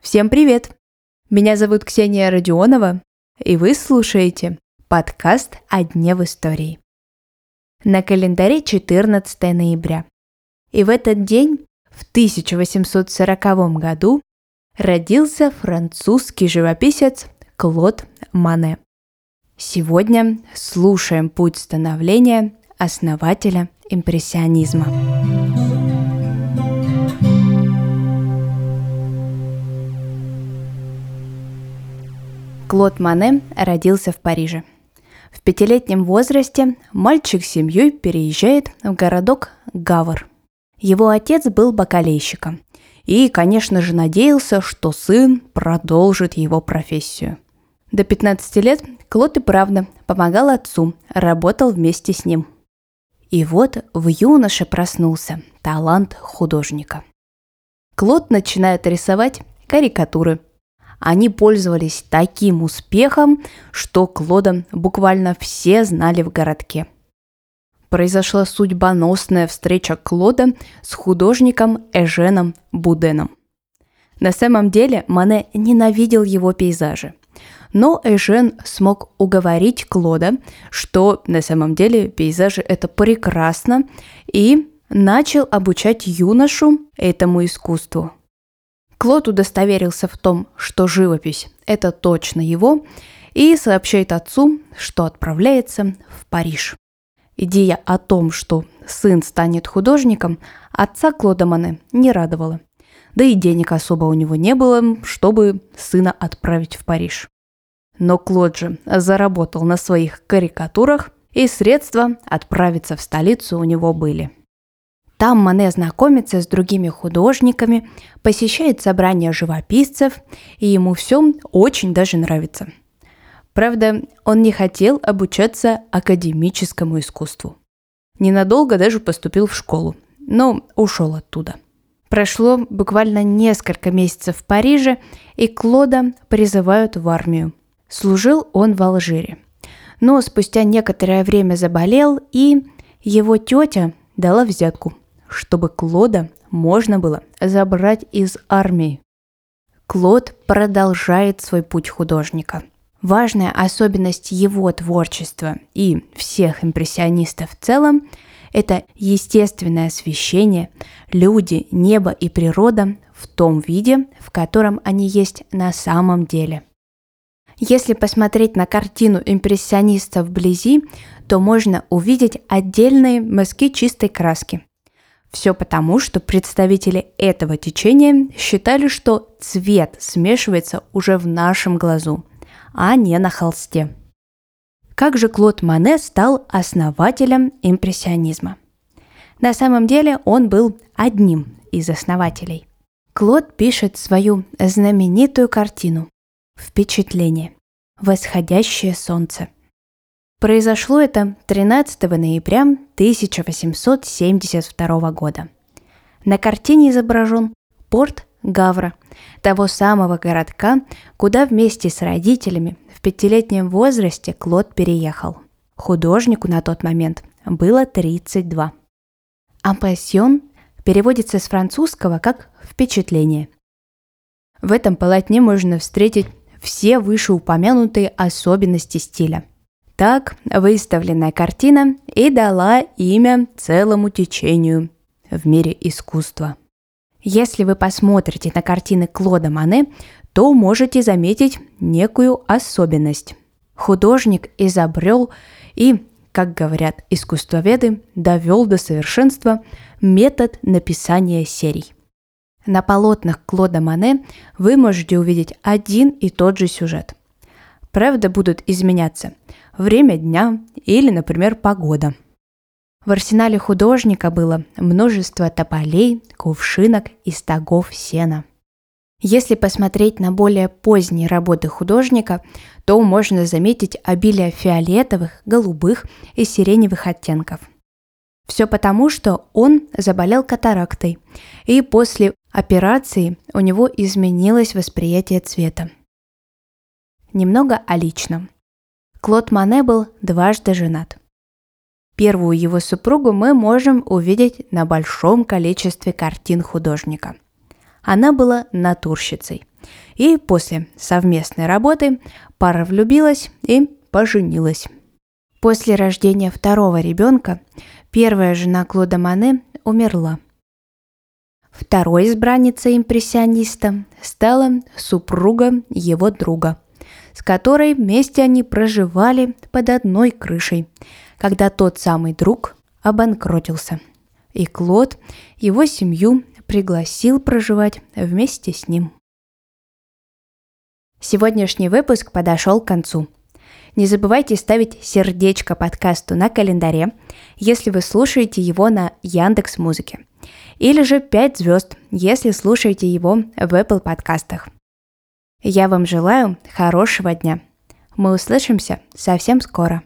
Всем привет! Меня зовут Ксения Родионова, и вы слушаете подкаст «О дне в истории». На календаре 14 ноября. И в этот день, в 1840 году, родился французский живописец Клод Мане. Сегодня слушаем путь становления основателя импрессионизма. Клод Мане родился в Париже. В пятилетнем возрасте мальчик с семьей переезжает в городок Гавр. Его отец был бакалейщиком и, конечно же, надеялся, что сын продолжит его профессию. До 15 лет Клод и правда помогал отцу, работал вместе с ним. И вот в юноше проснулся талант художника. Клод начинает рисовать карикатуры – они пользовались таким успехом, что Клода буквально все знали в городке. Произошла судьбоносная встреча Клода с художником Эженом Буденом. На самом деле Мане ненавидел его пейзажи. Но Эжен смог уговорить Клода, что на самом деле пейзажи это прекрасно, и начал обучать юношу этому искусству – Клод удостоверился в том, что живопись – это точно его, и сообщает отцу, что отправляется в Париж. Идея о том, что сын станет художником, отца Клода Мане не радовала. Да и денег особо у него не было, чтобы сына отправить в Париж. Но Клод же заработал на своих карикатурах, и средства отправиться в столицу у него были – там Мане знакомится с другими художниками, посещает собрания живописцев, и ему все очень даже нравится. Правда, он не хотел обучаться академическому искусству. Ненадолго даже поступил в школу, но ушел оттуда. Прошло буквально несколько месяцев в Париже, и Клода призывают в армию. Служил он в Алжире. Но спустя некоторое время заболел, и его тетя дала взятку – чтобы Клода можно было забрать из армии. Клод продолжает свой путь художника. Важная особенность его творчества и всех импрессионистов в целом – это естественное освещение, люди, небо и природа в том виде, в котором они есть на самом деле. Если посмотреть на картину импрессиониста вблизи, то можно увидеть отдельные мазки чистой краски – все потому, что представители этого течения считали, что цвет смешивается уже в нашем глазу, а не на холсте. Как же Клод Мане стал основателем импрессионизма? На самом деле он был одним из основателей. Клод пишет свою знаменитую картину «Впечатление. Восходящее солнце», Произошло это 13 ноября 1872 года. На картине изображен порт Гавра, того самого городка, куда вместе с родителями в пятилетнем возрасте Клод переехал. Художнику на тот момент было 32. «Ампассион» переводится с французского как «впечатление». В этом полотне можно встретить все вышеупомянутые особенности стиля – так выставленная картина и дала имя целому течению в мире искусства. Если вы посмотрите на картины Клода Мане, то можете заметить некую особенность. Художник изобрел и, как говорят искусствоведы, довел до совершенства метод написания серий. На полотнах Клода Мане вы можете увидеть один и тот же сюжет. Правда будут изменяться – время дня или, например, погода. В арсенале художника было множество тополей, кувшинок и стогов сена. Если посмотреть на более поздние работы художника, то можно заметить обилие фиолетовых, голубых и сиреневых оттенков. Все потому, что он заболел катарактой, и после операции у него изменилось восприятие цвета. Немного о личном – Клод Мане был дважды женат. Первую его супругу мы можем увидеть на большом количестве картин художника. Она была натурщицей. И после совместной работы пара влюбилась и поженилась. После рождения второго ребенка первая жена Клода Мане умерла. Второй избранницей импрессиониста стала супруга его друга, с которой вместе они проживали под одной крышей, когда тот самый друг обанкротился. И Клод его семью пригласил проживать вместе с ним. Сегодняшний выпуск подошел к концу. Не забывайте ставить сердечко подкасту на календаре, если вы слушаете его на Яндекс Музыке, или же 5 звезд, если слушаете его в Apple подкастах. Я вам желаю хорошего дня. Мы услышимся совсем скоро.